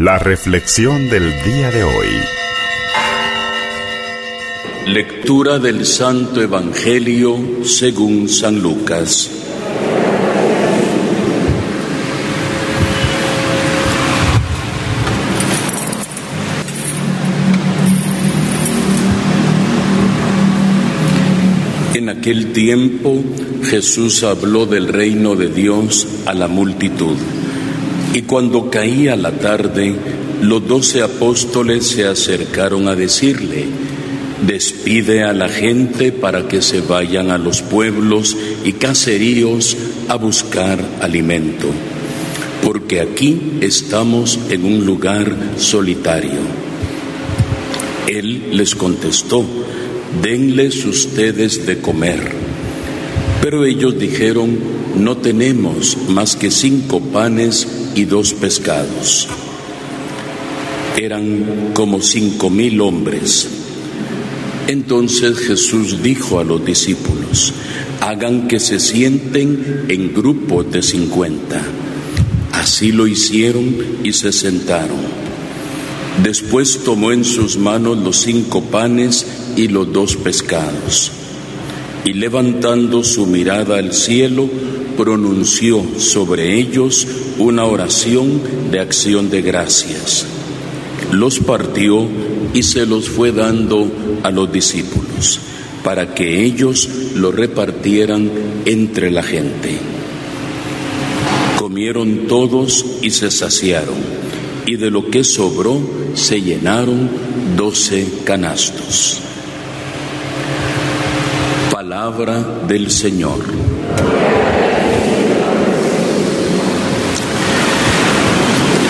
La reflexión del día de hoy. Lectura del Santo Evangelio según San Lucas. En aquel tiempo Jesús habló del reino de Dios a la multitud. Y cuando caía la tarde, los doce apóstoles se acercaron a decirle, despide a la gente para que se vayan a los pueblos y caseríos a buscar alimento, porque aquí estamos en un lugar solitario. Él les contestó, denles ustedes de comer. Pero ellos dijeron, no tenemos más que cinco panes y dos pescados. Eran como cinco mil hombres. Entonces Jesús dijo a los discípulos, hagan que se sienten en grupos de cincuenta. Así lo hicieron y se sentaron. Después tomó en sus manos los cinco panes y los dos pescados, y levantando su mirada al cielo, pronunció sobre ellos una oración de acción de gracias. Los partió y se los fue dando a los discípulos para que ellos lo repartieran entre la gente. Comieron todos y se saciaron, y de lo que sobró se llenaron doce canastos. Palabra del Señor.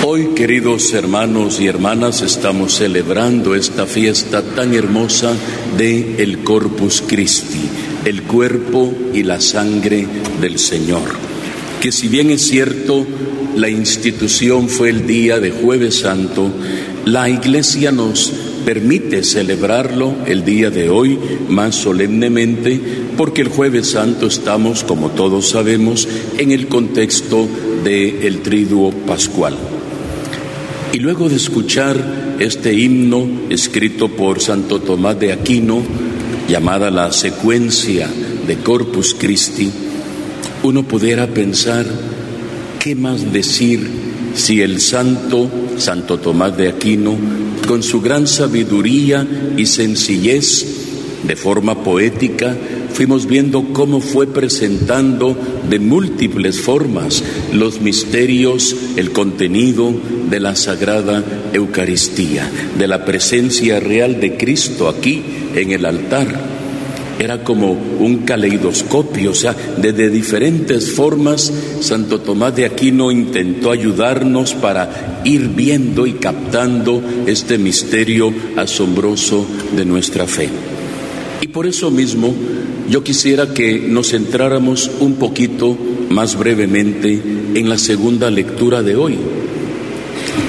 Hoy, queridos hermanos y hermanas, estamos celebrando esta fiesta tan hermosa de el Corpus Christi, el cuerpo y la sangre del Señor. Que si bien es cierto, la institución fue el día de jueves santo, la iglesia nos permite celebrarlo el día de hoy más solemnemente porque el jueves santo estamos, como todos sabemos, en el contexto del el triduo pascual. Y luego de escuchar este himno escrito por Santo Tomás de Aquino, llamada la secuencia de Corpus Christi, uno pudiera pensar, ¿qué más decir si el santo, Santo Tomás de Aquino, con su gran sabiduría y sencillez, de forma poética, fuimos viendo cómo fue presentando de múltiples formas los misterios, el contenido de la Sagrada Eucaristía, de la presencia real de Cristo aquí en el altar. Era como un caleidoscopio, o sea, desde diferentes formas Santo Tomás de Aquino intentó ayudarnos para ir viendo y captando este misterio asombroso de nuestra fe. Y por eso mismo yo quisiera que nos centráramos un poquito más brevemente en la segunda lectura de hoy,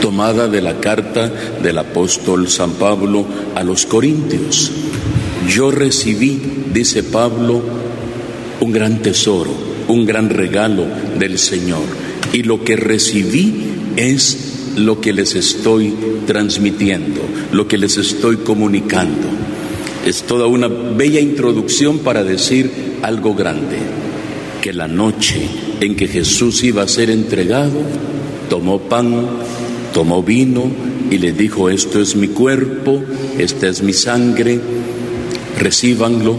tomada de la carta del apóstol San Pablo a los Corintios. Yo recibí, dice Pablo, un gran tesoro, un gran regalo del Señor. Y lo que recibí es lo que les estoy transmitiendo, lo que les estoy comunicando. Es toda una bella introducción para decir algo grande, que la noche en que Jesús iba a ser entregado, tomó pan, tomó vino y le dijo, esto es mi cuerpo, esta es mi sangre, recíbanlo,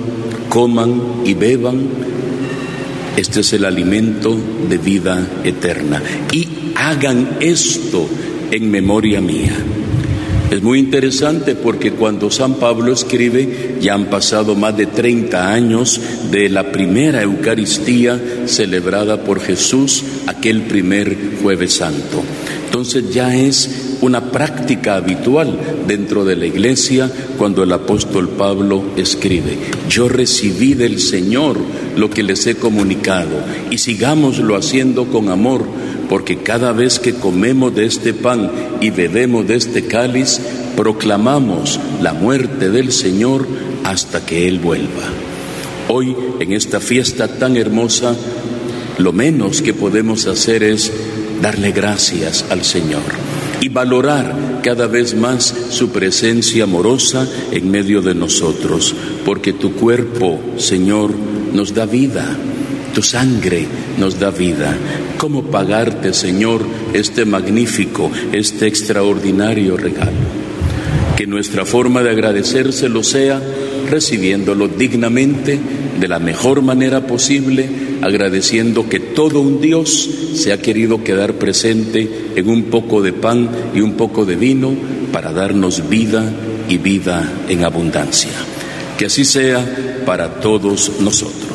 coman y beban, este es el alimento de vida eterna. Y hagan esto en memoria mía. Es muy interesante porque cuando San Pablo escribe, ya han pasado más de 30 años de la primera Eucaristía celebrada por Jesús, aquel primer jueves santo. Entonces ya es una práctica habitual dentro de la iglesia cuando el apóstol Pablo escribe, yo recibí del Señor lo que les he comunicado y sigámoslo haciendo con amor porque cada vez que comemos de este pan y bebemos de este cáliz, proclamamos la muerte del Señor hasta que Él vuelva. Hoy, en esta fiesta tan hermosa, lo menos que podemos hacer es darle gracias al Señor. Y valorar cada vez más su presencia amorosa en medio de nosotros, porque tu cuerpo, Señor, nos da vida. Tu sangre nos da vida. ¿Cómo pagarte, Señor, este magnífico, este extraordinario regalo? Que nuestra forma de agradecérselo sea recibiéndolo dignamente, de la mejor manera posible, agradeciendo que todo un Dios se ha querido quedar presente en un poco de pan y un poco de vino para darnos vida y vida en abundancia. Que así sea para todos nosotros.